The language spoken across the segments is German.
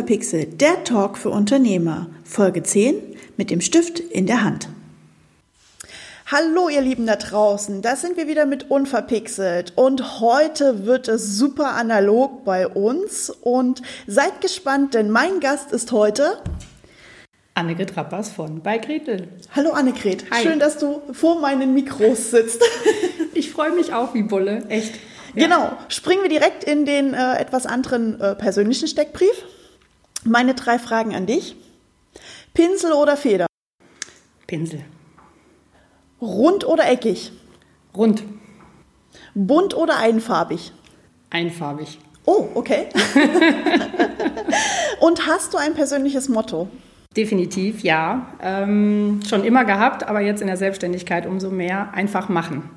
Unverpixelt, der Talk für Unternehmer, Folge 10 mit dem Stift in der Hand. Hallo ihr Lieben da draußen, da sind wir wieder mit Unverpixelt und heute wird es super analog bei uns und seid gespannt, denn mein Gast ist heute Annegret Rappers von bei Gretel. Hallo Annegret, Hi. schön, dass du vor meinen Mikros sitzt. ich freue mich auch wie Bulle, echt. Ja. Genau, springen wir direkt in den äh, etwas anderen äh, persönlichen Steckbrief. Meine drei Fragen an dich. Pinsel oder Feder? Pinsel. Rund oder eckig? Rund. Bunt oder einfarbig? Einfarbig. Oh, okay. Und hast du ein persönliches Motto? Definitiv, ja. Ähm, schon immer gehabt, aber jetzt in der Selbstständigkeit umso mehr. Einfach machen.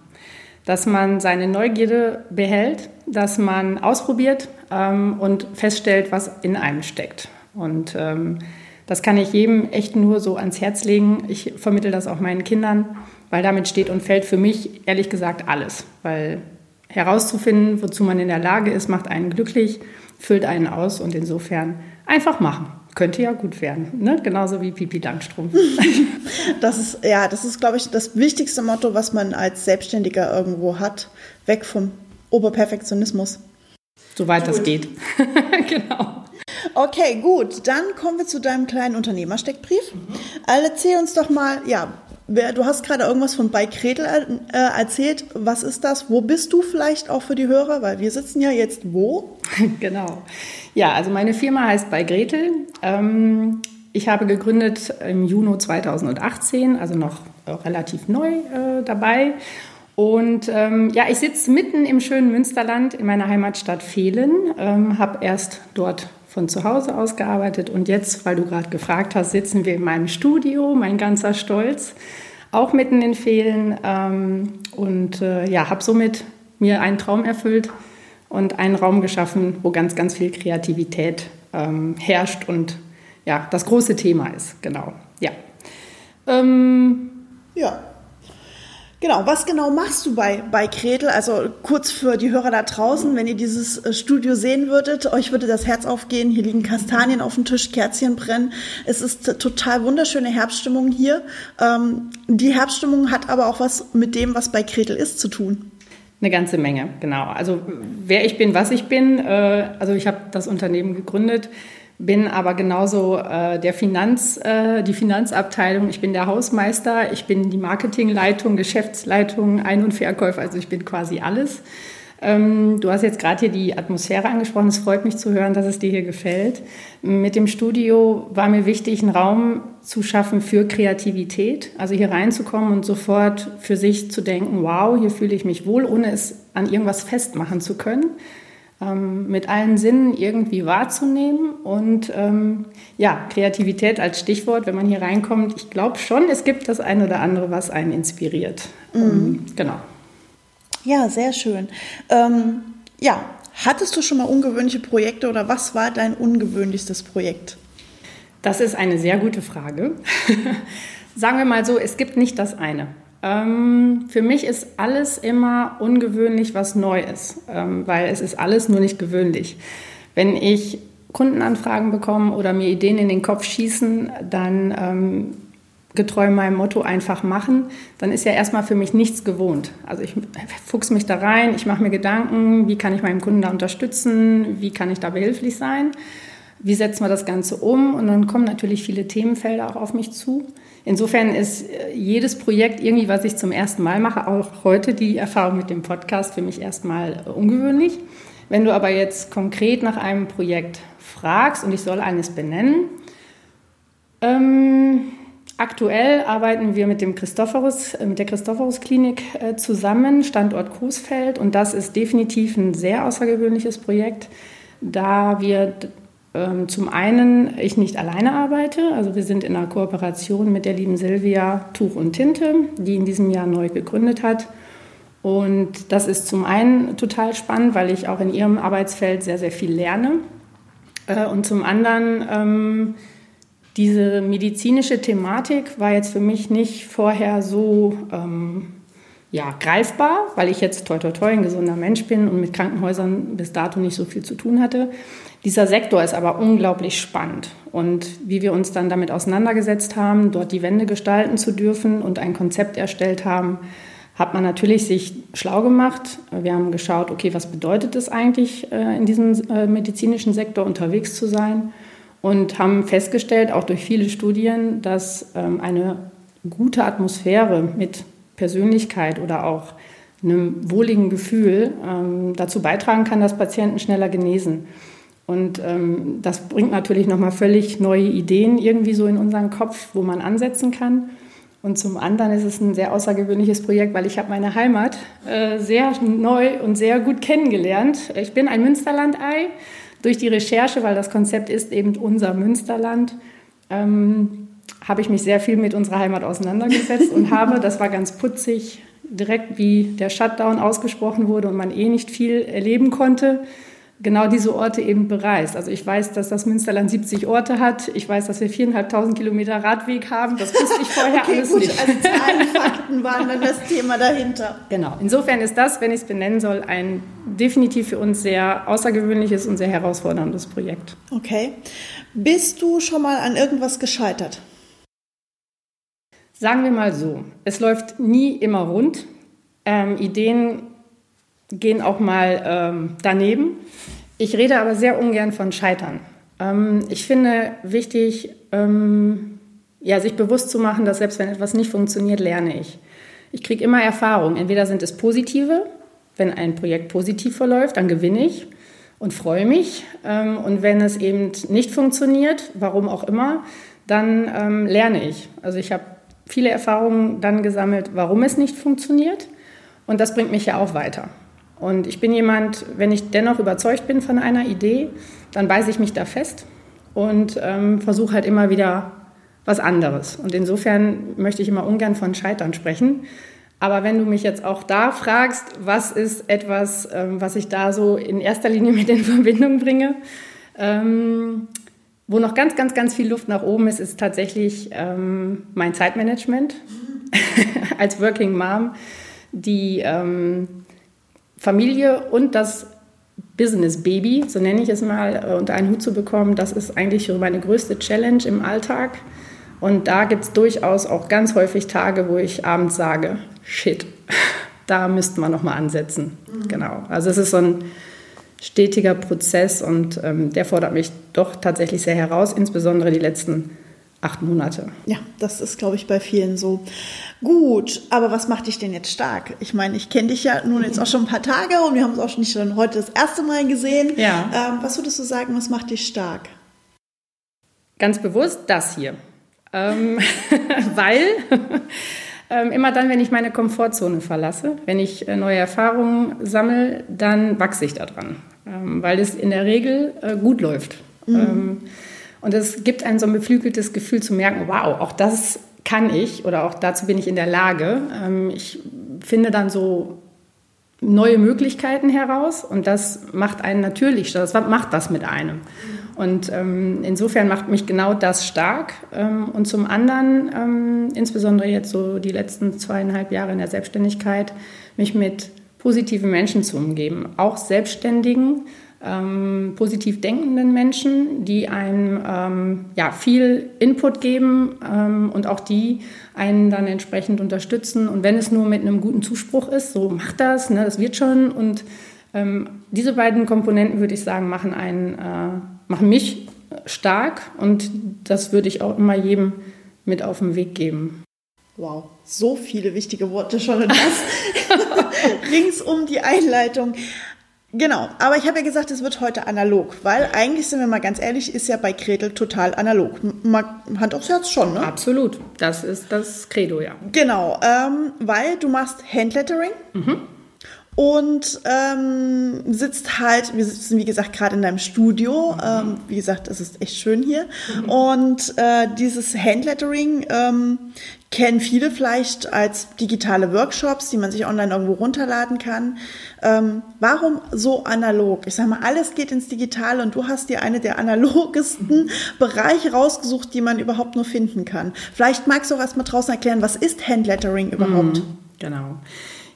Dass man seine Neugierde behält, dass man ausprobiert ähm, und feststellt, was in einem steckt. Und ähm, das kann ich jedem echt nur so ans Herz legen. Ich vermittle das auch meinen Kindern, weil damit steht und fällt für mich ehrlich gesagt alles. Weil herauszufinden, wozu man in der Lage ist, macht einen glücklich, füllt einen aus und insofern einfach machen. Könnte ja gut werden, ne? genauso wie Pipi Langstrumpf. das ist, ja, das ist, glaube ich, das wichtigste Motto, was man als Selbstständiger irgendwo hat. Weg vom Oberperfektionismus. Soweit das geht. genau. Okay, gut. Dann kommen wir zu deinem kleinen Unternehmersteckbrief. Mhm. Erzähl uns doch mal, ja, du hast gerade irgendwas von bei Kretel äh, erzählt. Was ist das? Wo bist du vielleicht auch für die Hörer? Weil wir sitzen ja jetzt wo? genau. Ja, also meine Firma heißt bei Gretel. Ähm, ich habe gegründet im Juni 2018, also noch relativ neu äh, dabei. Und ähm, ja, ich sitze mitten im schönen Münsterland in meiner Heimatstadt Fehlen, ähm, habe erst dort von zu Hause aus gearbeitet und jetzt, weil du gerade gefragt hast, sitzen wir in meinem Studio, mein ganzer Stolz, auch mitten in Fehlen. Ähm, und äh, ja, habe somit mir einen Traum erfüllt und einen Raum geschaffen, wo ganz, ganz viel Kreativität ähm, herrscht und ja, das große Thema ist, genau, ja. Ähm, ja, Genau, was genau machst du bei, bei Kretel? Also kurz für die Hörer da draußen, wenn ihr dieses äh, Studio sehen würdet, euch würde das Herz aufgehen. Hier liegen Kastanien auf dem Tisch, Kerzchen brennen. Es ist total wunderschöne Herbststimmung hier. Ähm, die Herbststimmung hat aber auch was mit dem, was bei Kretel ist, zu tun. Eine ganze Menge, genau. Also wer ich bin, was ich bin. Äh, also ich habe das Unternehmen gegründet bin aber genauso äh, der Finanz, äh, die Finanzabteilung. Ich bin der Hausmeister, ich bin die Marketingleitung, Geschäftsleitung, Ein- und Verkäufer, also ich bin quasi alles. Ähm, du hast jetzt gerade hier die Atmosphäre angesprochen. Es freut mich zu hören, dass es dir hier gefällt. Mit dem Studio war mir wichtig, einen Raum zu schaffen für Kreativität, also hier reinzukommen und sofort für sich zu denken, wow, hier fühle ich mich wohl, ohne es an irgendwas festmachen zu können ähm, mit allen Sinnen irgendwie wahrzunehmen. Und ähm, ja, Kreativität als Stichwort, wenn man hier reinkommt, ich glaube schon, es gibt das eine oder andere, was einen inspiriert. Mhm. Ähm, genau. Ja, sehr schön. Ähm, ja, hattest du schon mal ungewöhnliche Projekte oder was war dein ungewöhnlichstes Projekt? Das ist eine sehr gute Frage. Sagen wir mal so, es gibt nicht das eine. Ähm, für mich ist alles immer ungewöhnlich, was neu ist, ähm, weil es ist alles nur nicht gewöhnlich. Wenn ich Kundenanfragen bekomme oder mir Ideen in den Kopf schießen, dann ähm, getreu meinem Motto einfach machen, dann ist ja erstmal für mich nichts gewohnt. Also ich fuchs mich da rein, ich mache mir Gedanken, wie kann ich meinem Kunden da unterstützen, wie kann ich da behilflich sein, wie setzen wir das Ganze um und dann kommen natürlich viele Themenfelder auch auf mich zu. Insofern ist äh, jedes Projekt irgendwie, was ich zum ersten Mal mache, auch heute die Erfahrung mit dem Podcast für mich erstmal ungewöhnlich. Wenn du aber jetzt konkret nach einem Projekt fragst und ich soll eines benennen, ähm, aktuell arbeiten wir mit, dem Christophorus, äh, mit der Christophorus Klinik äh, zusammen, Standort Coesfeld, und das ist definitiv ein sehr außergewöhnliches Projekt, da wir zum einen ich nicht alleine arbeite, also wir sind in einer Kooperation mit der lieben Silvia Tuch und Tinte, die in diesem Jahr neu gegründet hat. Und das ist zum einen total spannend, weil ich auch in ihrem Arbeitsfeld sehr, sehr viel lerne. Äh, und zum anderen, ähm, diese medizinische Thematik war jetzt für mich nicht vorher so, ähm, ja, greifbar, weil ich jetzt toi toi toi ein gesunder Mensch bin und mit Krankenhäusern bis dato nicht so viel zu tun hatte. Dieser Sektor ist aber unglaublich spannend. Und wie wir uns dann damit auseinandergesetzt haben, dort die Wände gestalten zu dürfen und ein Konzept erstellt haben, hat man natürlich sich schlau gemacht. Wir haben geschaut, okay, was bedeutet es eigentlich, äh, in diesem äh, medizinischen Sektor unterwegs zu sein? Und haben festgestellt, auch durch viele Studien, dass ähm, eine gute Atmosphäre mit Persönlichkeit oder auch einem wohligen Gefühl ähm, dazu beitragen kann, dass Patienten schneller genesen. Und ähm, das bringt natürlich nochmal völlig neue Ideen irgendwie so in unseren Kopf, wo man ansetzen kann. Und zum anderen ist es ein sehr außergewöhnliches Projekt, weil ich habe meine Heimat äh, sehr neu und sehr gut kennengelernt. Ich bin ein Münsterlandei durch die Recherche, weil das Konzept ist eben unser Münsterland. Ähm, habe ich mich sehr viel mit unserer Heimat auseinandergesetzt und habe, das war ganz putzig, direkt wie der Shutdown ausgesprochen wurde und man eh nicht viel erleben konnte, genau diese Orte eben bereist. Also ich weiß, dass das Münsterland 70 Orte hat. Ich weiß, dass wir viereinhalbtausend Kilometer Radweg haben. Das wusste ich vorher okay, alles gut. nicht. Also Zahlen, Fakten waren dann das Thema dahinter. Genau. Insofern ist das, wenn ich es benennen soll, ein definitiv für uns sehr außergewöhnliches und sehr herausforderndes Projekt. Okay. Bist du schon mal an irgendwas gescheitert? Sagen wir mal so, es läuft nie immer rund. Ähm, Ideen gehen auch mal ähm, daneben. Ich rede aber sehr ungern von Scheitern. Ähm, ich finde wichtig, ähm, ja, sich bewusst zu machen, dass selbst wenn etwas nicht funktioniert, lerne ich. Ich kriege immer Erfahrung. Entweder sind es positive, wenn ein Projekt positiv verläuft, dann gewinne ich und freue mich. Ähm, und wenn es eben nicht funktioniert, warum auch immer, dann ähm, lerne ich. Also ich habe viele Erfahrungen dann gesammelt, warum es nicht funktioniert. Und das bringt mich ja auch weiter. Und ich bin jemand, wenn ich dennoch überzeugt bin von einer Idee, dann beiße ich mich da fest und ähm, versuche halt immer wieder was anderes. Und insofern möchte ich immer ungern von Scheitern sprechen. Aber wenn du mich jetzt auch da fragst, was ist etwas, ähm, was ich da so in erster Linie mit in Verbindung bringe, ähm, wo noch ganz, ganz, ganz viel Luft nach oben ist, ist tatsächlich ähm, mein Zeitmanagement als Working Mom, die ähm, Familie und das Business Baby, so nenne ich es mal, äh, unter einen Hut zu bekommen. Das ist eigentlich meine größte Challenge im Alltag. Und da gibt es durchaus auch ganz häufig Tage, wo ich abends sage, shit, da müssten wir nochmal ansetzen. Mhm. Genau. Also es ist so ein stetiger Prozess und ähm, der fordert mich doch tatsächlich sehr heraus, insbesondere die letzten acht Monate. Ja, das ist, glaube ich, bei vielen so. Gut, aber was macht dich denn jetzt stark? Ich meine, ich kenne dich ja nun jetzt auch schon ein paar Tage und wir haben uns auch nicht schon heute das erste Mal gesehen. Ja. Ähm, was würdest du sagen, was macht dich stark? Ganz bewusst das hier. Ähm, weil ähm, immer dann, wenn ich meine Komfortzone verlasse, wenn ich äh, neue Erfahrungen sammle, dann wachse ich daran, ähm, weil es in der Regel äh, gut läuft. Mhm. Ähm, und es gibt ein so ein beflügeltes Gefühl zu merken, wow, auch das kann ich oder auch dazu bin ich in der Lage. Ähm, ich finde dann so neue Möglichkeiten heraus und das macht einen natürlich, das macht was mit einem. Und ähm, insofern macht mich genau das stark. Ähm, und zum anderen, insbesondere jetzt so die letzten zweieinhalb Jahre in der Selbstständigkeit, mich mit positiven Menschen zu umgeben, auch Selbstständigen, ähm, positiv denkenden Menschen, die einem ähm, ja, viel Input geben ähm, und auch die einen dann entsprechend unterstützen. Und wenn es nur mit einem guten Zuspruch ist, so macht das, ne, das wird schon. Und ähm, diese beiden Komponenten, würde ich sagen, machen einen äh, machen mich stark und das würde ich auch immer jedem mit auf den Weg geben. Wow, so viele wichtige Worte schon in das rings um die Einleitung. Genau, aber ich habe ja gesagt, es wird heute analog, weil eigentlich sind wir mal ganz ehrlich, ist ja bei Gretel total analog. Man, Hand aufs Herz schon, ne? Absolut, das ist das Credo, ja. Genau, ähm, weil du machst Handlettering. Mhm und ähm, sitzt halt, wir sitzen wie gesagt gerade in deinem Studio, ähm, wie gesagt, es ist echt schön hier mhm. und äh, dieses Handlettering ähm, kennen viele vielleicht als digitale Workshops, die man sich online irgendwo runterladen kann. Ähm, warum so analog? Ich sage mal, alles geht ins Digitale und du hast dir eine der analogesten Bereiche rausgesucht, die man überhaupt nur finden kann. Vielleicht magst du auch erstmal draußen erklären, was ist Handlettering überhaupt? Mhm, genau.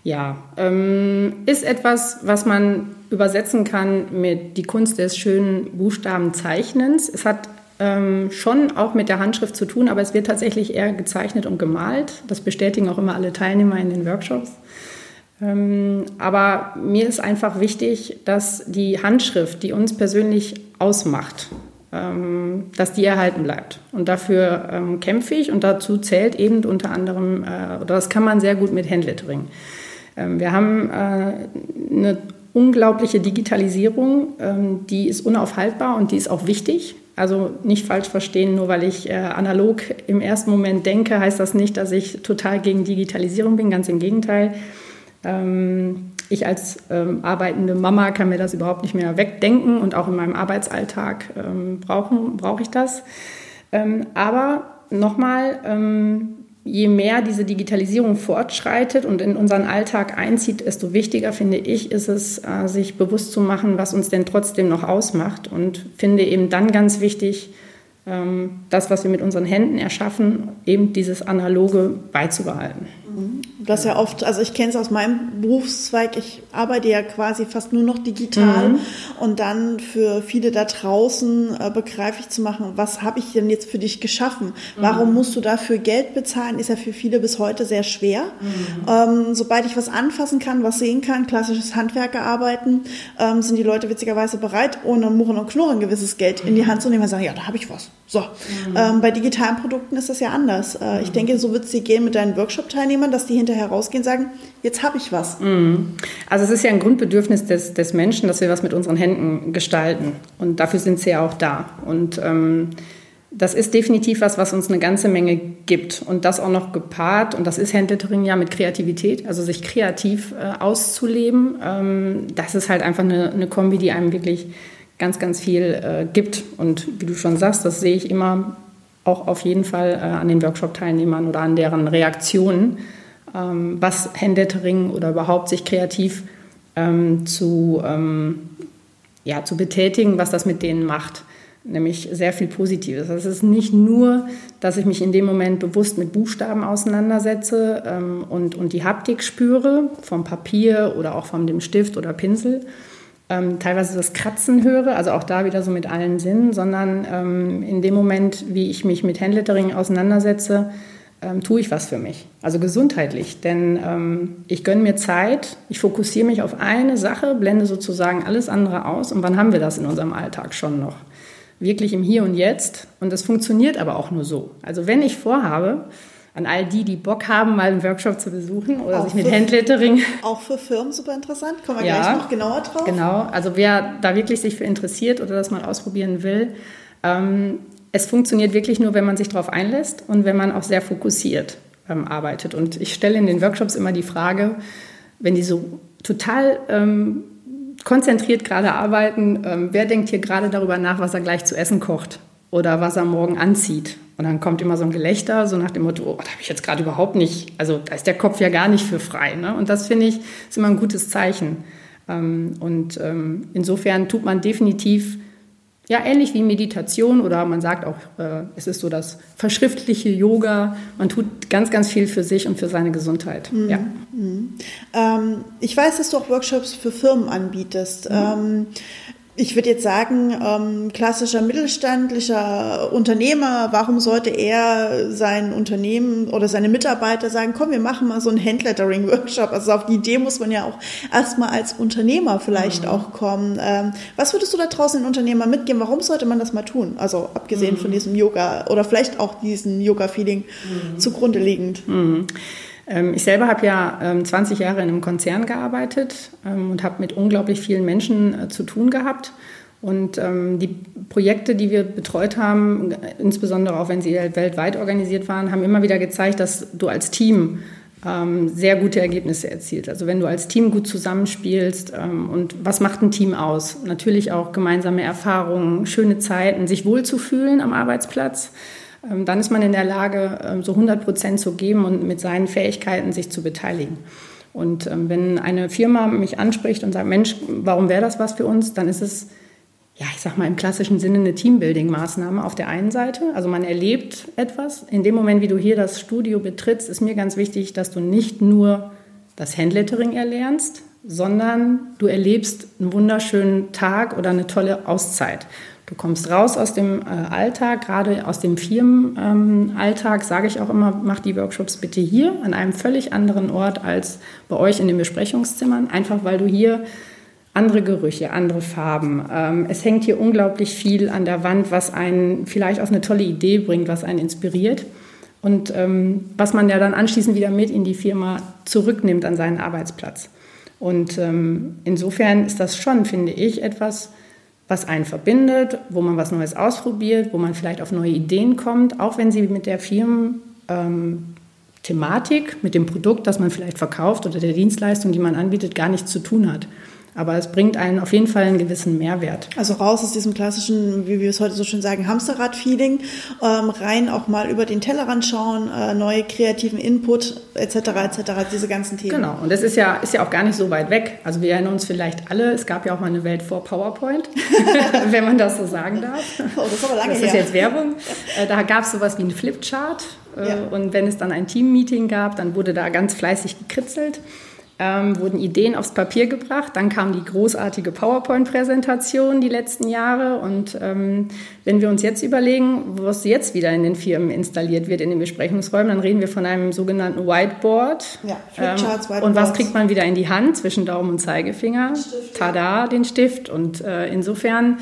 Ja, ähm, ist etwas, was man übersetzen kann mit die Kunst des schönen Buchstabenzeichnens. Es hat ähm, schon auch mit der Handschrift zu tun, aber es wird tatsächlich eher gezeichnet und gemalt. Das bestätigen auch immer alle Teilnehmer in den Workshops. Ähm, aber mir ist einfach wichtig, dass die Handschrift, die uns persönlich ausmacht, ähm, dass die erhalten bleibt. Und dafür ähm, kämpfe ich und dazu zählt eben unter anderem, äh, oder das kann man sehr gut mit Handlettering. Ähm, wir haben äh, eine unglaubliche Digitalisierung, die ist unaufhaltbar und die ist auch wichtig. Also nicht falsch verstehen, nur weil ich äh, analog im ersten Moment denke, heißt das nicht, dass ich total gegen Digitalisierung bin, ganz im Gegenteil. Ich als ähm, arbeitende Mama kann mir das überhaupt nicht mehr wegdenken und auch in meinem Arbeitsalltag ähm, brauche ich das. aber nochmal, je mehr diese Digitalisierung fortschreitet und in unseren Alltag einzieht, desto wichtiger finde ich, ist es, äh, sich bewusst zu machen, was uns denn trotzdem noch ausmacht. Und finde eben dann ganz wichtig, ähm, das, was wir mit unseren Händen erschaffen, eben dieses Analoge beizubehalten. Das ja oft, also ich kenne es aus meinem Berufszweig, ich arbeite ja quasi fast nur noch digital mhm. und dann für viele da draußen äh, begreiflich zu machen, was habe ich denn jetzt für dich geschaffen? Warum mhm. musst du dafür Geld bezahlen? Ist ja für viele bis heute sehr schwer. Mhm. Ähm, sobald ich was anfassen kann, was sehen kann, klassisches Handwerkerarbeiten, ähm, sind die Leute witzigerweise bereit, ohne Murren und Knurren gewisses Geld in die Hand zu nehmen und sagen, ja, da habe ich was. So. Mhm. Ähm, bei digitalen Produkten ist das ja anders. Äh, ich mhm. denke, so wird es dir gehen mit deinen Workshop-Teilnehmern, dass die hinterher rausgehen und sagen, jetzt habe ich was. Mhm. Also es ist ja ein Grundbedürfnis des, des Menschen, dass wir was mit unseren Händen gestalten. Und dafür sind sie ja auch da. Und ähm, das ist definitiv was, was uns eine ganze Menge gibt. Und das auch noch gepaart, und das ist Handlettering ja mit Kreativität, also sich kreativ äh, auszuleben. Ähm, das ist halt einfach eine, eine Kombi, die einem wirklich ganz, ganz viel äh, gibt. Und wie du schon sagst, das sehe ich immer auch auf jeden Fall äh, an den Workshop-Teilnehmern oder an deren Reaktionen, ähm, was Handlettering oder überhaupt sich kreativ ähm, zu, ähm, ja, zu betätigen, was das mit denen macht. Nämlich sehr viel Positives. Es ist nicht nur, dass ich mich in dem Moment bewusst mit Buchstaben auseinandersetze ähm, und, und die Haptik spüre, vom Papier oder auch von dem Stift oder Pinsel, ähm, teilweise das Kratzen höre, also auch da wieder so mit allen Sinnen, sondern ähm, in dem Moment, wie ich mich mit Handlettering auseinandersetze, ähm, tue ich was für mich, also gesundheitlich. Denn ähm, ich gönne mir Zeit, ich fokussiere mich auf eine Sache, blende sozusagen alles andere aus. Und wann haben wir das in unserem Alltag schon noch? Wirklich im Hier und Jetzt. Und das funktioniert aber auch nur so. Also wenn ich vorhabe, an all die, die Bock haben, mal einen Workshop zu besuchen oder auch sich mit für, Handlettering. Auch für Firmen super interessant. Kommen wir ja, gleich noch genauer drauf. Genau, also wer da wirklich sich für interessiert oder das mal ausprobieren will, ähm, es funktioniert wirklich nur, wenn man sich darauf einlässt und wenn man auch sehr fokussiert ähm, arbeitet. Und ich stelle in den Workshops immer die Frage, wenn die so total ähm, konzentriert gerade arbeiten, ähm, wer denkt hier gerade darüber nach, was er gleich zu essen kocht oder was er morgen anzieht? Und dann kommt immer so ein Gelächter, so nach dem Motto, oh, da habe ich jetzt gerade überhaupt nicht, also da ist der Kopf ja gar nicht für frei. Ne? Und das finde ich ist immer ein gutes Zeichen. Ähm, und ähm, insofern tut man definitiv, ja, ähnlich wie Meditation oder man sagt auch, äh, es ist so das verschriftliche Yoga. Man tut ganz, ganz viel für sich und für seine Gesundheit. Mhm. Ja. Mhm. Ähm, ich weiß, dass du auch Workshops für Firmen anbietest. Mhm. Ähm, ich würde jetzt sagen, ähm, klassischer mittelständlicher Unternehmer, warum sollte er sein Unternehmen oder seine Mitarbeiter sagen, komm, wir machen mal so einen Handlettering-Workshop. Also auf die Idee muss man ja auch erstmal als Unternehmer vielleicht mhm. auch kommen. Ähm, was würdest du da draußen den Unternehmern mitgeben? Warum sollte man das mal tun? Also abgesehen mhm. von diesem Yoga oder vielleicht auch diesem Yoga-Feeling mhm. zugrunde liegend. Ähm, ich selber habe ja 20 ähm, Jahre in einem Konzern gearbeitet ähm, und habe mit unglaublich vielen Menschen äh, zu tun gehabt. Und die Projekte, die wir betreut haben, insbesondere auch wenn sie weltweit organisiert waren, haben immer wieder gezeigt, dass du als Team sehr gute Ergebnisse erzielst. Also wenn du als Team gut zusammenspielst und was macht ein Team aus? Natürlich auch gemeinsame Erfahrungen, schöne Zeiten, sich wohlzufühlen am Arbeitsplatz. Ähm, dann ist man in der Lage, ähm, so 100 Prozent zu geben und mit seinen Fähigkeiten sich zu beteiligen. Und ähm, wenn eine Firma mich anspricht und sagt, Mensch, warum wäre das was für uns, dann ist es, ja, ich sag mal im klassischen Sinne eine Teambuilding-Maßnahme auf der einen Seite. Also man erlebt etwas. In dem Moment, wie du hier das Studio betrittst, ist mir ganz wichtig, dass du nicht nur das Handlettering erlernst, sondern du erlebst einen wunderschönen Tag oder eine tolle Auszeit. Du kommst raus aus dem äh, Alltag, gerade aus dem Firmenalltag, sage ich auch immer, mach die Workshops bitte hier an einem völlig anderen Ort als bei euch in den Besprechungszimmern, einfach weil du hier andere Gerüche, andere Farben. Ähm, es hängt hier unglaublich viel an der Wand, was einen vielleicht auf eine tolle Idee bringt, was einen inspiriert und ähm, was man ja dann anschließend wieder mit in die Firma zurücknimmt an seinen Arbeitsplatz. Und ähm, insofern ist das schon, finde ich, etwas, was einen verbindet, wo man was Neues ausprobiert, wo man vielleicht auf neue Ideen kommt, auch wenn sie mit der Firmenthematik, ähm, mit dem Produkt, das man vielleicht verkauft oder der Dienstleistung, die man anbietet, gar nichts zu tun hat. Aber es bringt einen auf jeden Fall einen gewissen Mehrwert. Also raus aus diesem klassischen, wie wir es heute so schön sagen, Hamsterrad-Feeling, ähm, rein auch mal über den Tellerrand schauen, äh, neue kreativen Input etc. etc. diese ganzen Themen. Genau. Und das ist ja ist ja auch gar nicht so weit weg. Also wir erinnern uns vielleicht alle, es gab ja auch mal eine Welt vor PowerPoint, wenn man das so sagen darf. Oh, das ist aber lange Das ist her. jetzt Werbung. Äh, da gab es sowas wie einen Flipchart. Äh, ja. Und wenn es dann ein Team-Meeting gab, dann wurde da ganz fleißig gekritzelt ähm, wurden Ideen aufs Papier gebracht. Dann kam die großartige PowerPoint-Präsentation die letzten Jahre. Und ähm, wenn wir uns jetzt überlegen, was jetzt wieder in den Firmen installiert wird in den Besprechungsräumen, dann reden wir von einem sogenannten Whiteboard. Ja, Flipcharts, ähm, Und was kriegt man wieder in die Hand zwischen Daumen und Zeigefinger? Stift, Tada, den Stift. Und äh, insofern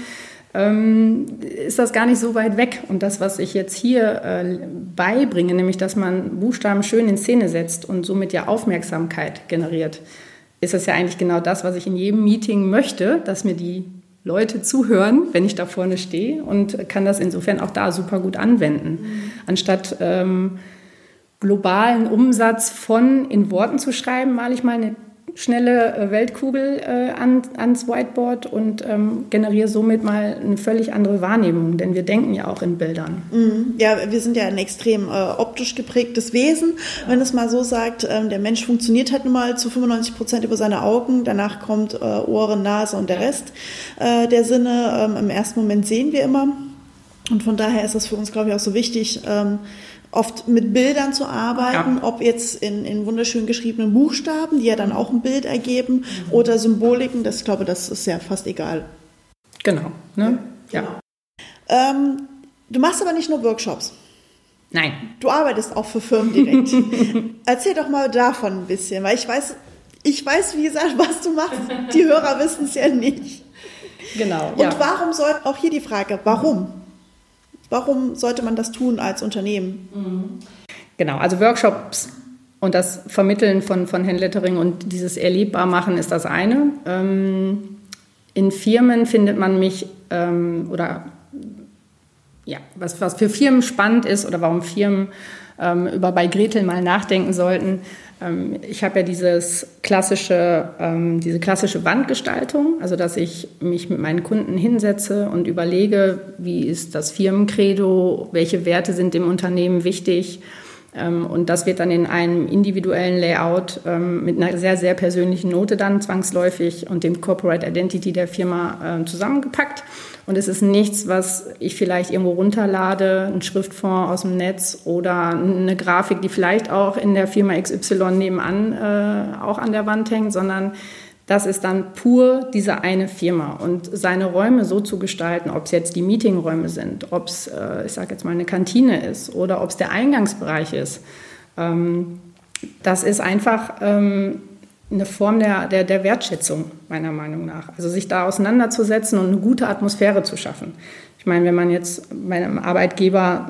ist das gar nicht so weit weg. Und das, was ich jetzt hier äh, beibringe, nämlich dass man Buchstaben schön in Szene setzt und somit ja Aufmerksamkeit generiert, ist das ja eigentlich genau das, was ich in jedem Meeting möchte, dass mir die Leute zuhören, wenn ich da vorne stehe und kann das insofern auch da super gut anwenden. Mhm. Anstatt ähm, globalen Umsatz von in Worten zu schreiben, male ich mal eine schnelle äh, Weltkugel äh, an, ans Whiteboard und ähm, generiere somit mal eine völlig andere Wahrnehmung, denn wir denken ja auch in Bildern. Mhm. Ja, wir sind ja ein extrem äh, optisch geprägtes Wesen, wenn es mal so sagt, ähm, der Mensch funktioniert halt nun mal zu 95 Prozent über seine Augen, danach kommt äh, Ohren, Nase und der Rest äh, der Sinne. Ähm, Im ersten Moment sehen wir immer und von daher ist es für uns, glaube ich, auch so wichtig, ähm, oft mit Bildern zu arbeiten, ja. ob jetzt in, in wunderschön geschriebenen Buchstaben, die ja dann auch ein Bild ergeben, mhm. oder Symboliken, das ich glaube, das ist ja fast egal. Genau, ne? ja. Genau. Ähm, du machst aber nicht nur Workshops. Nein. Du arbeitest auch für Firmen direkt. Erzähl doch mal davon ein bisschen, weil ich weiß, ich weiß, wie gesagt, was du machst. Die Hörer wissen es ja nicht. Genau. Und ja. warum soll, auch hier die Frage, warum? Warum sollte man das tun als Unternehmen? Genau, also Workshops und das Vermitteln von, von Handlettering und dieses erlebbar machen ist das eine. Ähm, in Firmen findet man mich ähm, oder ja, was, was für Firmen spannend ist oder warum Firmen ähm, über bei Gretel mal nachdenken sollten, ich habe ja dieses klassische, ähm, diese klassische Wandgestaltung, also dass ich mich mit meinen Kunden hinsetze und überlege, wie ist das Firmencredo, welche Werte sind dem Unternehmen wichtig. Ähm, und das wird dann in einem individuellen Layout mit einer sehr, sehr persönlichen Note dann zwangsläufig und dem Corporate Identity der Firma zusammengepackt. Und es ist nichts, was ich vielleicht irgendwo runterlade, ein Schriftfond aus dem Netz oder eine Grafik, die vielleicht auch in der Firma XY nebenan äh, auch an der Wand hängt, sondern das ist dann pur diese eine Firma. Und seine Räume so zu gestalten, ob es jetzt die Meetingräume sind, ob es, äh, ich sage jetzt mal, eine Kantine ist oder ob es der Eingangsbereich ist, ähm, das ist einfach ähm, eine Form der, der, der Wertschätzung, meiner Meinung nach. Also sich da auseinanderzusetzen und eine gute Atmosphäre zu schaffen. Ich meine, wenn man jetzt bei einem Arbeitgeber,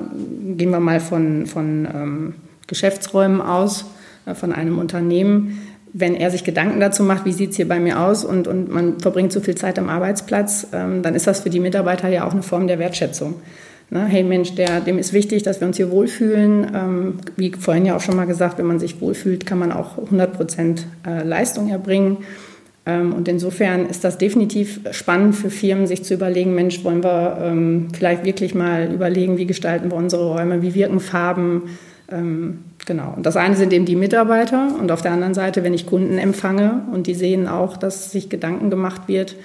gehen wir mal von, von ähm, Geschäftsräumen aus, äh, von einem Unternehmen, wenn er sich Gedanken dazu macht, wie sieht es hier bei mir aus und, und man verbringt so viel Zeit am Arbeitsplatz, ähm, dann ist das für die Mitarbeiter ja auch eine Form der Wertschätzung. Ne? Hey Mensch, der, dem ist wichtig, dass wir uns hier wohlfühlen. Ähm, wie vorhin ja auch schon mal gesagt, wenn man sich wohlfühlt, kann man auch 100 Prozent äh, Leistung erbringen. Ähm, und insofern ist das definitiv spannend für Firmen, sich zu überlegen, Mensch, wollen wir ähm, vielleicht wirklich mal überlegen, wie gestalten wir unsere Räume, wie wirken Farben. Ähm, genau. Und das eine sind eben die Mitarbeiter und auf der anderen Seite, wenn ich Kunden empfange und die sehen auch, dass sich Gedanken gemacht wird,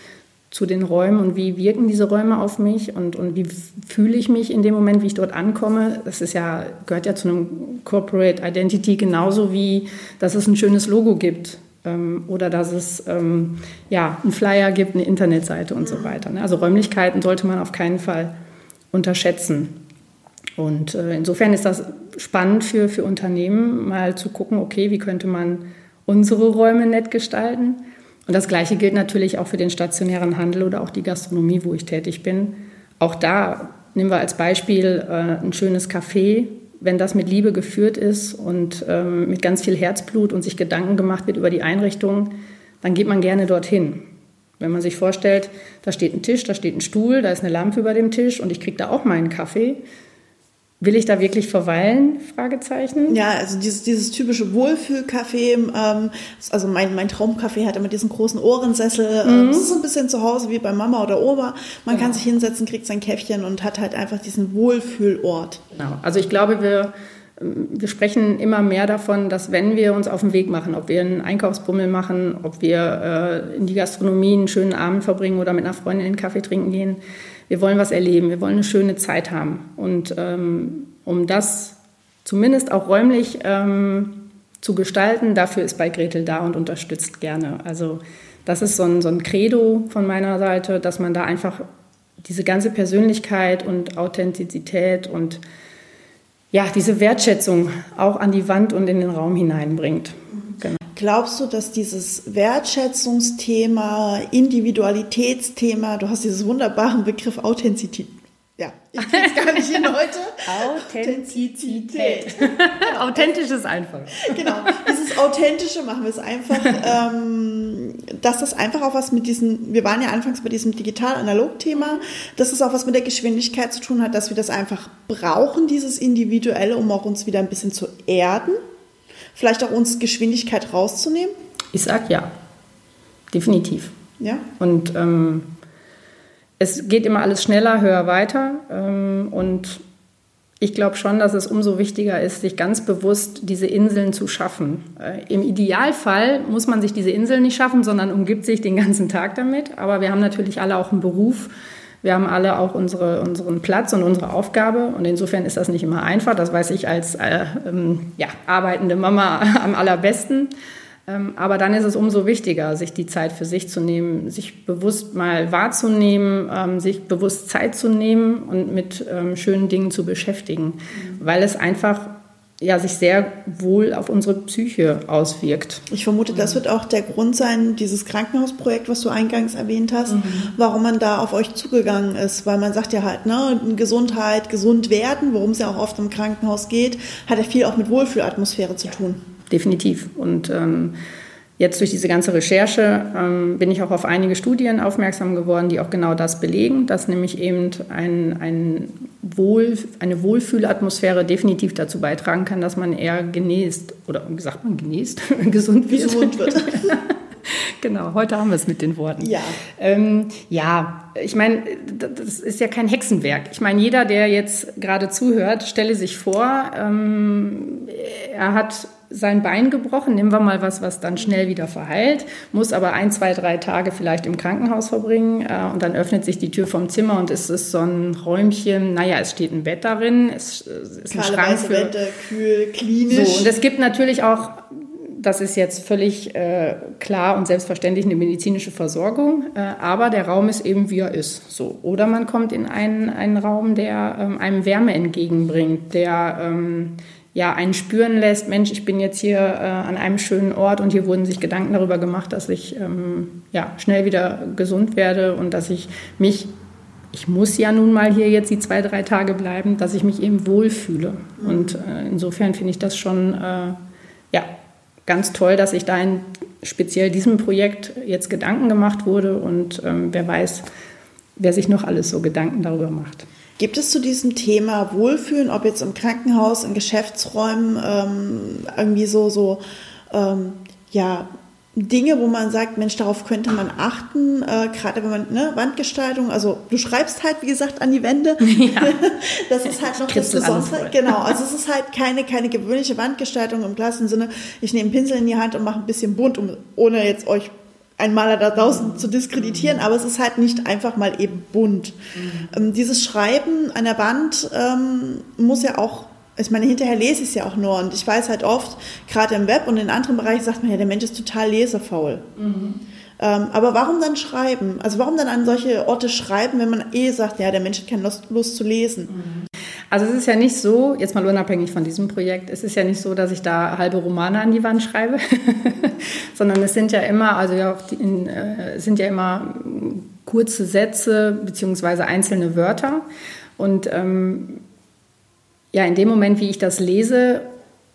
zu den Räumen und wie wirken diese Räume auf mich und, und wie fühle ich mich in dem Moment, wie ich dort ankomme. Das ist ja, gehört ja zu einem Corporate Identity genauso wie, dass es ein schönes Logo gibt ähm, oder dass es ähm, ja, einen Flyer gibt, eine Internetseite und so mhm. weiter. Ne? Also Räumlichkeiten sollte man auf keinen Fall unterschätzen. Und äh, insofern ist das spannend für, für Unternehmen, mal zu gucken, okay, wie könnte man unsere Räume nett gestalten. Und das Gleiche gilt natürlich auch für den stationären Handel oder auch die Gastronomie, wo ich tätig bin. Auch da nehmen wir als Beispiel äh, ein schönes Café. Wenn das mit Liebe geführt ist und ähm, mit ganz viel Herzblut und sich Gedanken gemacht wird über die Einrichtung, dann geht man gerne dorthin. Wenn man sich vorstellt, da steht ein Tisch, da steht ein Stuhl, da ist eine Lampe über dem Tisch und ich kriege da auch meinen Kaffee, Will ich da wirklich verweilen? Fragezeichen. Ja, also dieses, dieses typische Wohlfühlcafé, ähm, also mein, mein Traumcafé hat immer diesen großen Ohrensessel. Ähm, mhm. Es ist so ein bisschen zu Hause wie bei Mama oder Oma. Man genau. kann sich hinsetzen, kriegt sein Käffchen und hat halt einfach diesen Wohlfühlort. Genau. Also ich glaube, wir, wir sprechen immer mehr davon, dass wenn wir uns auf den Weg machen, ob wir einen Einkaufsbummel machen, ob wir äh, in die Gastronomie einen schönen Abend verbringen oder mit einer Freundin einen Kaffee trinken gehen, wir wollen was erleben, wir wollen eine schöne Zeit haben. Und ähm, um das zumindest auch räumlich ähm, zu gestalten, dafür ist bei Gretel da und unterstützt gerne. Also das ist so ein, so ein Credo von meiner Seite, dass man da einfach diese ganze Persönlichkeit und Authentizität und ja, diese Wertschätzung auch an die Wand und in den Raum hineinbringt. Glaubst du, dass dieses Wertschätzungsthema, Individualitätsthema, du hast diesen wunderbaren Begriff Authentizität, ja, ich kriege es gar nicht hin heute. Authentizität. genau. Authentisch ist einfach. Genau, dieses Authentische machen wir es einfach, ähm, dass das einfach auch was mit diesem, wir waren ja anfangs bei diesem digital-analog-Thema, dass es auch was mit der Geschwindigkeit zu tun hat, dass wir das einfach brauchen, dieses Individuelle, um auch uns wieder ein bisschen zu erden vielleicht auch uns Geschwindigkeit rauszunehmen? Ich sage ja, definitiv. Ja. Und ähm, es geht immer alles schneller, höher, weiter. Ähm, und ich glaube schon, dass es umso wichtiger ist, sich ganz bewusst diese Inseln zu schaffen. Äh, Im Idealfall muss man sich diese Inseln nicht schaffen, sondern umgibt sich den ganzen Tag damit. Aber wir haben natürlich alle auch einen Beruf, wir haben alle auch unsere, unseren Platz und unsere Aufgabe und insofern ist das nicht immer einfach. Das weiß ich als äh, ähm, ja, arbeitende Mama am allerbesten. Ähm, aber dann ist es umso wichtiger, sich die Zeit für sich zu nehmen, sich bewusst mal wahrzunehmen, ähm, sich bewusst Zeit zu nehmen und mit ähm, schönen Dingen zu beschäftigen, mhm. weil es einfach ja, sich sehr wohl auf unsere Psyche auswirkt. Ich vermute, das wird auch der Grund sein, dieses Krankenhausprojekt, was du eingangs erwähnt hast, mhm. warum man da auf euch zugegangen ist. Weil man sagt ja halt, ne, Gesundheit, gesund werden, worum es ja auch oft im Krankenhaus geht, hat ja viel auch mit Wohlfühlatmosphäre zu tun. Definitiv. Und ähm, Jetzt durch diese ganze Recherche ähm, bin ich auch auf einige Studien aufmerksam geworden, die auch genau das belegen, dass nämlich eben ein, ein Wohl, eine Wohlfühlatmosphäre definitiv dazu beitragen kann, dass man eher genäst oder sagt man genäst, gesund wird. Gesund wird. genau, heute haben wir es mit den Worten. Ja. Ähm, ja, ich meine, das ist ja kein Hexenwerk. Ich meine, jeder, der jetzt gerade zuhört, stelle sich vor, ähm, er hat sein Bein gebrochen, nehmen wir mal was, was dann schnell wieder verheilt, muss aber ein, zwei, drei Tage vielleicht im Krankenhaus verbringen äh, und dann öffnet sich die Tür vom Zimmer und es ist so ein Räumchen, naja, es steht ein Bett darin, es, es ist ein Schrank für... Wette, kühl, klinisch. So, und es gibt natürlich auch das ist jetzt völlig äh, klar und selbstverständlich eine medizinische Versorgung, äh, aber der Raum ist eben wie er ist. So. Oder man kommt in einen, einen Raum, der ähm, einem Wärme entgegenbringt, der ähm, ja, einen spüren lässt, Mensch, ich bin jetzt hier äh, an einem schönen Ort und hier wurden sich Gedanken darüber gemacht, dass ich ähm, ja, schnell wieder gesund werde und dass ich mich, ich muss ja nun mal hier jetzt die zwei, drei Tage bleiben, dass ich mich eben wohlfühle. Mhm. Und äh, insofern finde ich das schon äh, ja, ganz toll, dass sich da in speziell diesem Projekt jetzt Gedanken gemacht wurde und ähm, wer weiß, wer sich noch alles so Gedanken darüber macht. Gibt es zu diesem Thema Wohlfühlen, ob jetzt im Krankenhaus, in Geschäftsräumen, ähm, irgendwie so, so ähm, ja, Dinge, wo man sagt, Mensch, darauf könnte man achten, äh, gerade wenn man, ne, Wandgestaltung, also du schreibst halt, wie gesagt, an die Wände. Ja. das ist halt noch das Besondere. Genau, also es ist halt keine, keine gewöhnliche Wandgestaltung im klassischen Sinne, ich nehme einen Pinsel in die Hand und mache ein bisschen bunt, um, ohne jetzt euch einen Maler da draußen zu diskreditieren, aber es ist halt nicht einfach mal eben bunt. Mhm. Ähm, dieses Schreiben an der Wand ähm, muss ja auch ich meine, hinterher lese ich es ja auch nur und ich weiß halt oft, gerade im Web und in anderen Bereichen sagt man ja, der Mensch ist total lesefaul. Mhm. Ähm, aber warum dann schreiben? Also warum dann an solche Orte schreiben, wenn man eh sagt, ja, der Mensch hat keine Lust, Lust zu lesen? Mhm. Also es ist ja nicht so, jetzt mal unabhängig von diesem Projekt, es ist ja nicht so, dass ich da halbe Romane an die Wand schreibe, sondern es sind ja immer, also ja, in, äh, sind ja immer kurze Sätze beziehungsweise einzelne Wörter. Und ähm, ja, in dem Moment, wie ich das lese,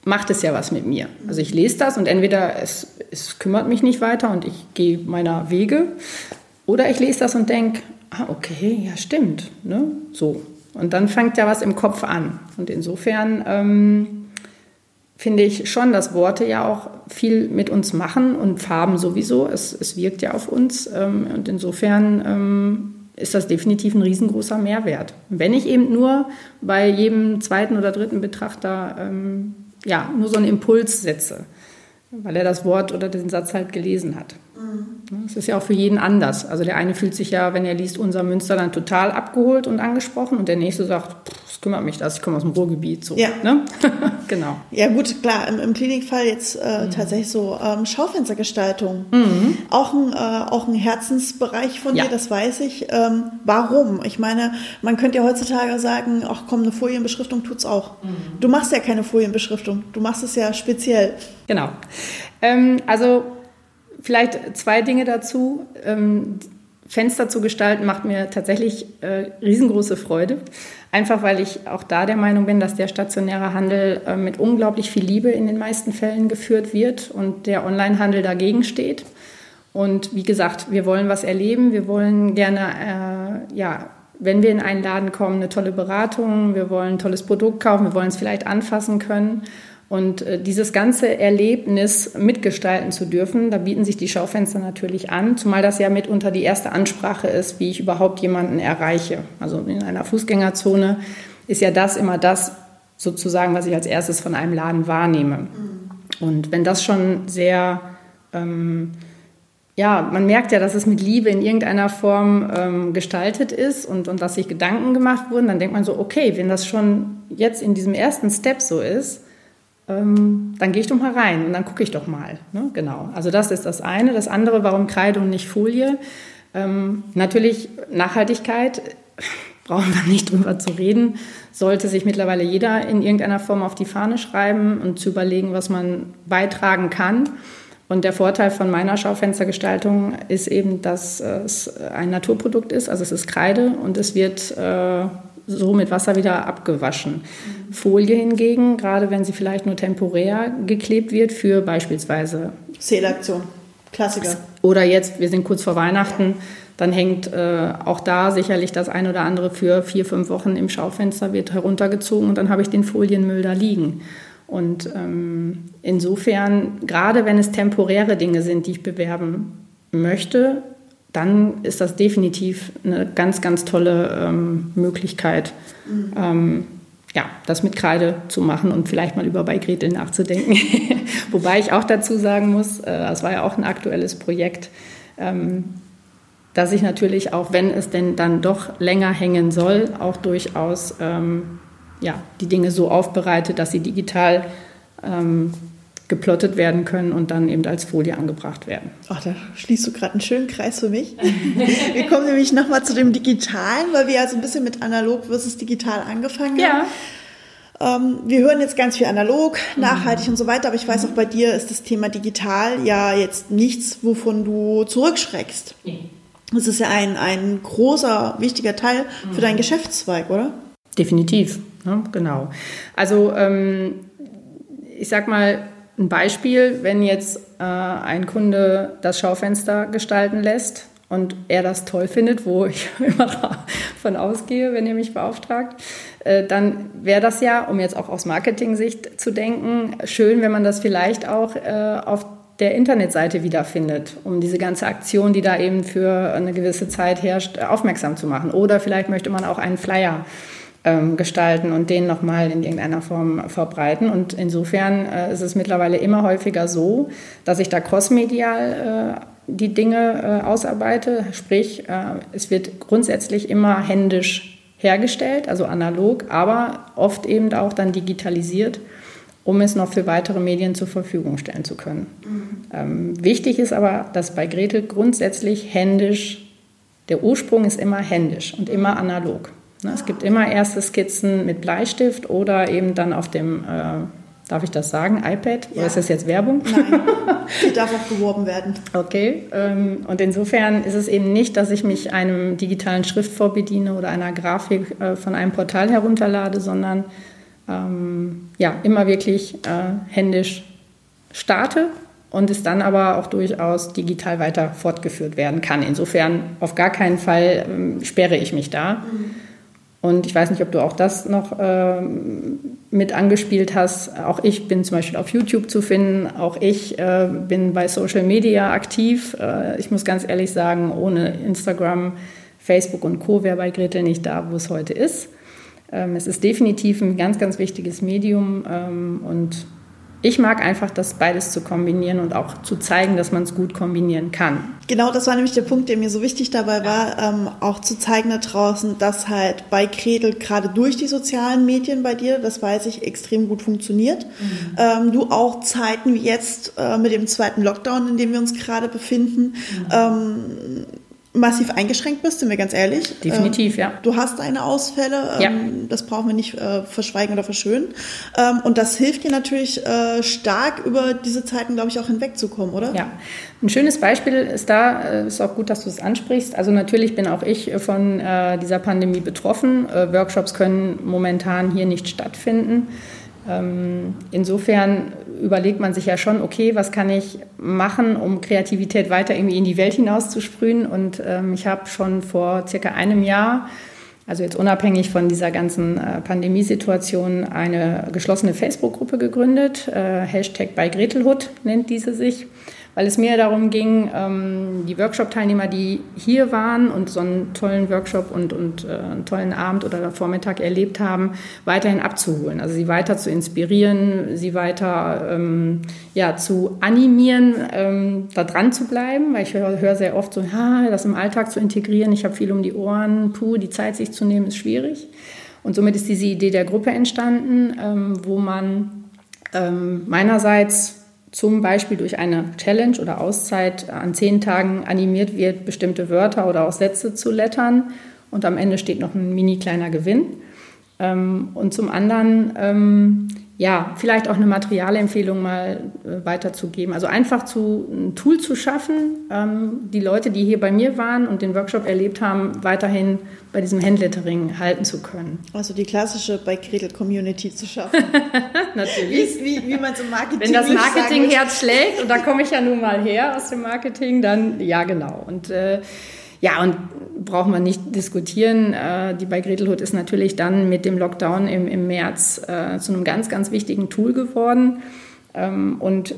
macht es ja was mit mir. Also ich lese das und entweder es, es kümmert mich nicht weiter und ich gehe meiner Wege oder ich lese das und denke, ah, okay, ja, stimmt. Ne? So. Und dann fängt ja was im Kopf an. Und insofern ähm, finde ich schon, dass Worte ja auch viel mit uns machen und Farben sowieso. Es, es wirkt ja auf uns. Ähm, und insofern ähm, ist das definitiv ein riesengroßer Mehrwert. Wenn ich eben nur bei jedem zweiten oder dritten Betrachter ähm, ja, nur so einen Impuls setze, weil er das Wort oder den Satz halt gelesen hat. Mhm. Es ist ja auch für jeden anders. Also der eine fühlt sich ja, wenn er liest unser Münster, dann total abgeholt und angesprochen und der nächste sagt, es kümmert mich das, ich komme aus dem Ruhrgebiet. So, ja. Ne? genau. Ja gut, klar, im, im Klinikfall jetzt äh, mhm. tatsächlich so ähm, Schaufenstergestaltung. Mhm. Auch, ein, äh, auch ein Herzensbereich von ja. dir, das weiß ich. Ähm, warum? Ich meine, man könnte ja heutzutage sagen, ach komm, eine Folienbeschriftung tut's auch. Mhm. Du machst ja keine Folienbeschriftung, du machst es ja speziell. Genau. Ähm, also vielleicht zwei Dinge dazu. Ähm, Fenster zu gestalten macht mir tatsächlich äh, riesengroße Freude. Einfach weil ich auch da der Meinung bin, dass der stationäre Handel äh, mit unglaublich viel Liebe in den meisten Fällen geführt wird und der Onlinehandel dagegen steht. Und wie gesagt, wir wollen was erleben. Wir wollen gerne, äh, ja, wenn wir in einen Laden kommen, eine tolle Beratung. Wir wollen ein tolles Produkt kaufen. Wir wollen es vielleicht anfassen können. Und äh, dieses ganze Erlebnis mitgestalten zu dürfen, da bieten sich die Schaufenster natürlich an, zumal das ja mitunter die erste Ansprache ist, wie ich überhaupt jemanden erreiche. Also in einer Fußgängerzone ist ja das immer das sozusagen, was ich als erstes von einem Laden wahrnehme. Und wenn das schon sehr, ähm, ja, man merkt ja, dass es mit Liebe in irgendeiner Form ähm, gestaltet ist und, und dass sich Gedanken gemacht wurden, dann denkt man so, okay, wenn das schon jetzt in diesem ersten Step so ist, ähm, dann gehe ich doch mal rein und dann gucke ich doch mal. Ne? Genau. Also das ist das eine. Das andere, warum Kreide und nicht Folie? Ähm, natürlich Nachhaltigkeit, brauchen wir nicht drüber zu reden, sollte sich mittlerweile jeder in irgendeiner Form auf die Fahne schreiben und zu überlegen, was man beitragen kann. Und der Vorteil von meiner Schaufenstergestaltung ist eben, dass es ein Naturprodukt ist, also es ist Kreide und es wird äh, so mit Wasser wieder abgewaschen. Folie hingegen, gerade wenn sie vielleicht nur temporär geklebt wird für beispielsweise Zählaktion, Klassiker. Oder jetzt, wir sind kurz vor Weihnachten, dann hängt äh, auch da sicherlich das ein oder andere für vier, fünf Wochen im Schaufenster, wird heruntergezogen und dann habe ich den Folienmüll da liegen. Und ähm, insofern, gerade wenn es temporäre Dinge sind, die ich bewerben möchte, dann ist das definitiv eine ganz, ganz tolle ähm, Möglichkeit, mhm. ähm, ja, das mit Kreide zu machen und vielleicht mal über bei Gretel nachzudenken. Wobei ich auch dazu sagen muss, äh, das war ja auch ein aktuelles Projekt, ähm, dass ich natürlich auch, wenn es denn dann doch länger hängen soll, auch durchaus ähm, ja, die Dinge so aufbereite, dass sie digital ähm, geplottet werden können und dann eben als Folie angebracht werden. Ach, da schließt du gerade einen schönen Kreis für mich. wir kommen nämlich nochmal zu dem Digitalen, weil wir ja so ein bisschen mit analog versus digital angefangen ja. haben. Ähm, wir hören jetzt ganz viel analog, nachhaltig mhm. und so weiter, aber ich weiß auch bei dir ist das Thema digital ja jetzt nichts, wovon du zurückschreckst. Das ist ja ein, ein großer, wichtiger Teil mhm. für deinen Geschäftszweig, oder? Definitiv, ja, genau. Also ähm, ich sag mal, ein Beispiel, wenn jetzt äh, ein Kunde das Schaufenster gestalten lässt und er das toll findet, wo ich immer davon ausgehe, wenn ihr mich beauftragt, äh, dann wäre das ja, um jetzt auch aus Marketing-Sicht zu denken, schön, wenn man das vielleicht auch äh, auf der Internetseite wiederfindet, um diese ganze Aktion, die da eben für eine gewisse Zeit herrscht, aufmerksam zu machen. Oder vielleicht möchte man auch einen Flyer ähm, gestalten und den nochmal in irgendeiner Form verbreiten. Und insofern äh, ist es mittlerweile immer häufiger so, dass ich da crossmedial äh, die Dinge äh, ausarbeite. Sprich, äh, es wird grundsätzlich immer händisch hergestellt, also analog, aber oft eben auch dann digitalisiert, um es noch für weitere Medien zur Verfügung stellen zu können. Mhm. Ähm, wichtig ist aber, dass bei Gretel grundsätzlich händisch, der Ursprung ist immer händisch und immer analog. Ne, es gibt immer erste Skizzen mit Bleistift oder eben dann auf dem äh, Darf ich das sagen? iPad? Ja. Oder ist das jetzt Werbung? Nein, die darf auch geworben werden. Okay. Ähm, und insofern ist es eben nicht, dass ich mich einem digitalen Schriftform bediene oder einer Grafik äh, von einem Portal herunterlade, sondern ähm, ja, immer wirklich äh, händisch starte und es dann aber auch durchaus digital weiter fortgeführt werden kann. Insofern auf gar keinen Fall ähm, sperre ich mich da. Mhm. Und ich weiß nicht, ob du auch das noch äh, mit angespielt hast. Auch ich bin zum Beispiel auf YouTube zu finden. Auch ich äh, bin bei Social Media aktiv. Äh, ich muss ganz ehrlich sagen, ohne Instagram, Facebook und Co. wäre bei Gretel nicht da, wo es heute ist. Ähm, es ist definitiv ein ganz, ganz wichtiges Medium ähm, und ich mag einfach, das beides zu kombinieren und auch zu zeigen, dass man es gut kombinieren kann. Genau, das war nämlich der Punkt, der mir so wichtig dabei war, ähm, auch zu zeigen da draußen, dass halt bei Kredel gerade durch die sozialen Medien bei dir, das weiß ich, extrem gut funktioniert. Mhm. Ähm, du auch Zeiten wie jetzt äh, mit dem zweiten Lockdown, in dem wir uns gerade befinden, mhm. ähm, massiv eingeschränkt bist, sind wir ganz ehrlich. Definitiv, ähm, ja. Du hast deine Ausfälle, ähm, ja. das brauchen wir nicht äh, verschweigen oder verschönen. Ähm, und das hilft dir natürlich äh, stark, über diese Zeiten, glaube ich, auch hinwegzukommen, oder? Ja. Ein schönes Beispiel ist da, äh, ist auch gut, dass du es ansprichst. Also natürlich bin auch ich von äh, dieser Pandemie betroffen. Äh, Workshops können momentan hier nicht stattfinden. Ähm, insofern überlegt man sich ja schon, okay, was kann ich machen, um Kreativität weiter irgendwie in die Welt hinauszusprühen. Und ähm, ich habe schon vor circa einem Jahr, also jetzt unabhängig von dieser ganzen äh, Pandemiesituation, eine geschlossene Facebook-Gruppe gegründet. Äh, Hashtag bei Gretelhood nennt diese sich weil es mir darum ging, ähm, die Workshop-Teilnehmer, die hier waren und so einen tollen Workshop und, und äh, einen tollen Abend oder Vormittag erlebt haben, weiterhin abzuholen. Also sie weiter zu inspirieren, sie weiter ähm, ja, zu animieren, ähm, da dran zu bleiben, weil ich höre hör sehr oft so, ha, das im Alltag zu integrieren, ich habe viel um die Ohren, puh, die Zeit sich zu nehmen, ist schwierig. Und somit ist diese Idee der Gruppe entstanden, ähm, wo man ähm, meinerseits zum Beispiel durch eine Challenge oder Auszeit an zehn Tagen animiert wird, bestimmte Wörter oder auch Sätze zu lettern. Und am Ende steht noch ein mini kleiner Gewinn. Ähm, und zum anderen ähm, ja, vielleicht auch eine Materialempfehlung mal äh, weiterzugeben. Also einfach zu, ein Tool zu schaffen, ähm, die Leute, die hier bei mir waren und den Workshop erlebt haben, weiterhin bei diesem Handlettering halten zu können. Also die klassische bei Gretel Community zu schaffen. Natürlich. Wie, wie, wie man so Marketing Wenn das Marketingherz schlägt, und da komme ich ja nun mal her aus dem Marketing, dann ja, genau. Und äh, ja, und braucht man nicht diskutieren. Äh, die bei Gretelhood ist natürlich dann mit dem Lockdown im, im März äh, zu einem ganz, ganz wichtigen Tool geworden. Ähm, und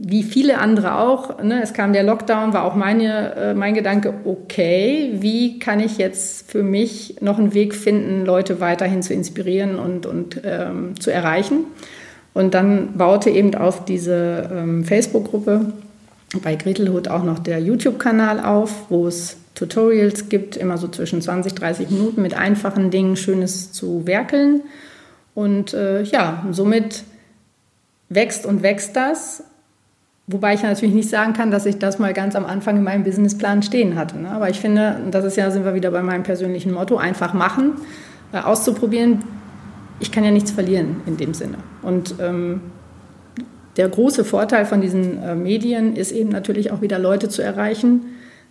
wie viele andere auch, ne, es kam der Lockdown, war auch meine, äh, mein Gedanke, okay, wie kann ich jetzt für mich noch einen Weg finden, Leute weiterhin zu inspirieren und, und ähm, zu erreichen. Und dann baute eben auf diese ähm, Facebook-Gruppe bei Gretelhood auch noch der YouTube-Kanal auf, wo es Tutorials gibt, immer so zwischen 20, 30 Minuten mit einfachen Dingen, Schönes zu werkeln. Und äh, ja, somit wächst und wächst das. Wobei ich natürlich nicht sagen kann, dass ich das mal ganz am Anfang in meinem Businessplan stehen hatte. Ne? Aber ich finde, das ist ja, sind wir wieder bei meinem persönlichen Motto, einfach machen, äh, auszuprobieren. Ich kann ja nichts verlieren in dem Sinne. Und ähm, der große Vorteil von diesen äh, Medien ist eben natürlich auch wieder Leute zu erreichen,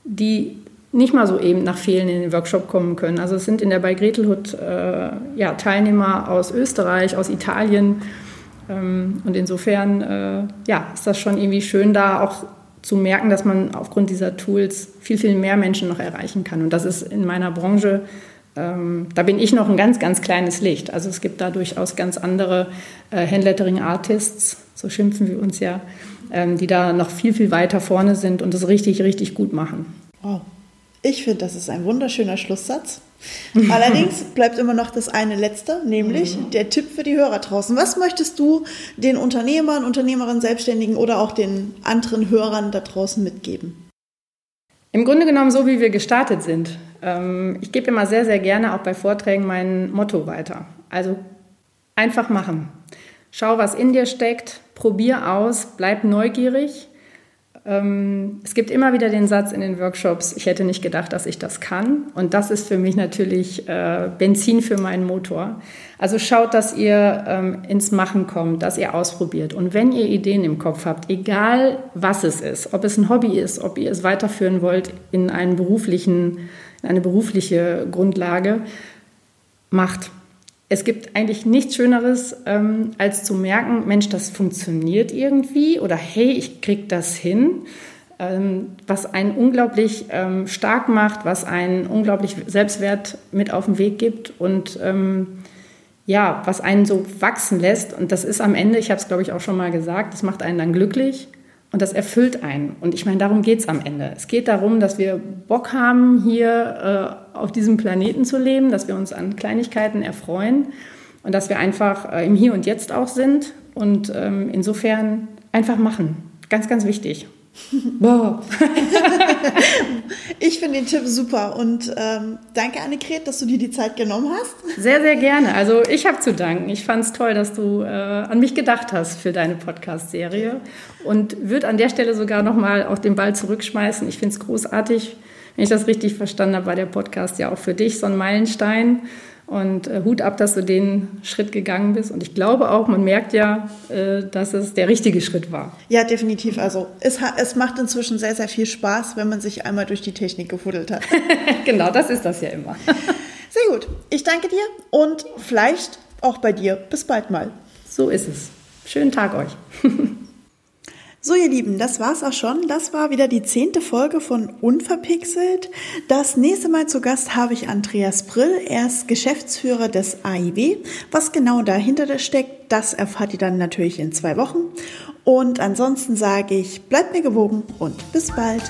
die nicht mal so eben nach Fehlen in den Workshop kommen können. Also es sind in der bei Gretelhood äh, ja, Teilnehmer aus Österreich, aus Italien. Ähm, und insofern äh, ja, ist das schon irgendwie schön, da auch zu merken, dass man aufgrund dieser Tools viel, viel mehr Menschen noch erreichen kann. Und das ist in meiner Branche ähm, da bin ich noch ein ganz, ganz kleines Licht. Also es gibt da durchaus ganz andere äh, Handlettering-Artists, so schimpfen wir uns ja, ähm, die da noch viel, viel weiter vorne sind und das richtig, richtig gut machen. Wow. Ich finde, das ist ein wunderschöner Schlusssatz. Allerdings bleibt immer noch das eine letzte, nämlich mhm. der Tipp für die Hörer draußen. Was möchtest du den Unternehmern, Unternehmerinnen, Selbstständigen oder auch den anderen Hörern da draußen mitgeben? Im Grunde genommen so, wie wir gestartet sind. Ähm, ich gebe immer sehr, sehr gerne auch bei Vorträgen mein Motto weiter. Also einfach machen. Schau, was in dir steckt, probier aus, bleib neugierig ähm, es gibt immer wieder den Satz in den Workshops, ich hätte nicht gedacht, dass ich das kann. Und das ist für mich natürlich äh, Benzin für meinen Motor. Also schaut, dass ihr ähm, ins Machen kommt, dass ihr ausprobiert. Und wenn ihr Ideen im Kopf habt, egal was es ist, ob es ein Hobby ist, ob ihr es weiterführen wollt in, einen beruflichen, in eine berufliche Grundlage, macht es gibt eigentlich nichts Schöneres, ähm, als zu merken, Mensch, das funktioniert irgendwie oder hey, ich krieg das hin, ähm, was einen unglaublich ähm, stark macht, was einen unglaublich Selbstwert mit auf den Weg gibt und ähm, ja, was einen so wachsen lässt. Und das ist am Ende, ich habe es glaube ich auch schon mal gesagt, das macht einen dann glücklich und das erfüllt einen. Und ich meine, darum geht es am Ende. Es geht darum, dass wir Bock haben, hier äh, auf diesem Planeten zu leben, dass wir uns an Kleinigkeiten erfreuen und dass wir einfach äh, im Hier und Jetzt auch sind. Und ähm, insofern einfach machen. Ganz, ganz wichtig. ich finde den Tipp super und ähm, danke Annegret, dass du dir die Zeit genommen hast. Sehr, sehr gerne. Also ich habe zu danken. Ich fand es toll, dass du äh, an mich gedacht hast für deine Podcast-Serie und würde an der Stelle sogar nochmal auch den Ball zurückschmeißen. Ich finde es großartig. Wenn ich das richtig verstanden habe, war der Podcast ja auch für dich so ein Meilenstein. Und äh, Hut ab, dass du den Schritt gegangen bist. Und ich glaube auch, man merkt ja, äh, dass es der richtige Schritt war. Ja, definitiv. Also es, es macht inzwischen sehr, sehr viel Spaß, wenn man sich einmal durch die Technik gefuddelt hat. genau, das ist das ja immer. sehr gut. Ich danke dir und vielleicht auch bei dir. Bis bald mal. So ist es. Schönen Tag euch. So, ihr Lieben, das war's auch schon. Das war wieder die zehnte Folge von Unverpixelt. Das nächste Mal zu Gast habe ich Andreas Brill. Er ist Geschäftsführer des AIW. Was genau dahinter steckt, das erfahrt ihr dann natürlich in zwei Wochen. Und ansonsten sage ich, bleibt mir gewogen und bis bald.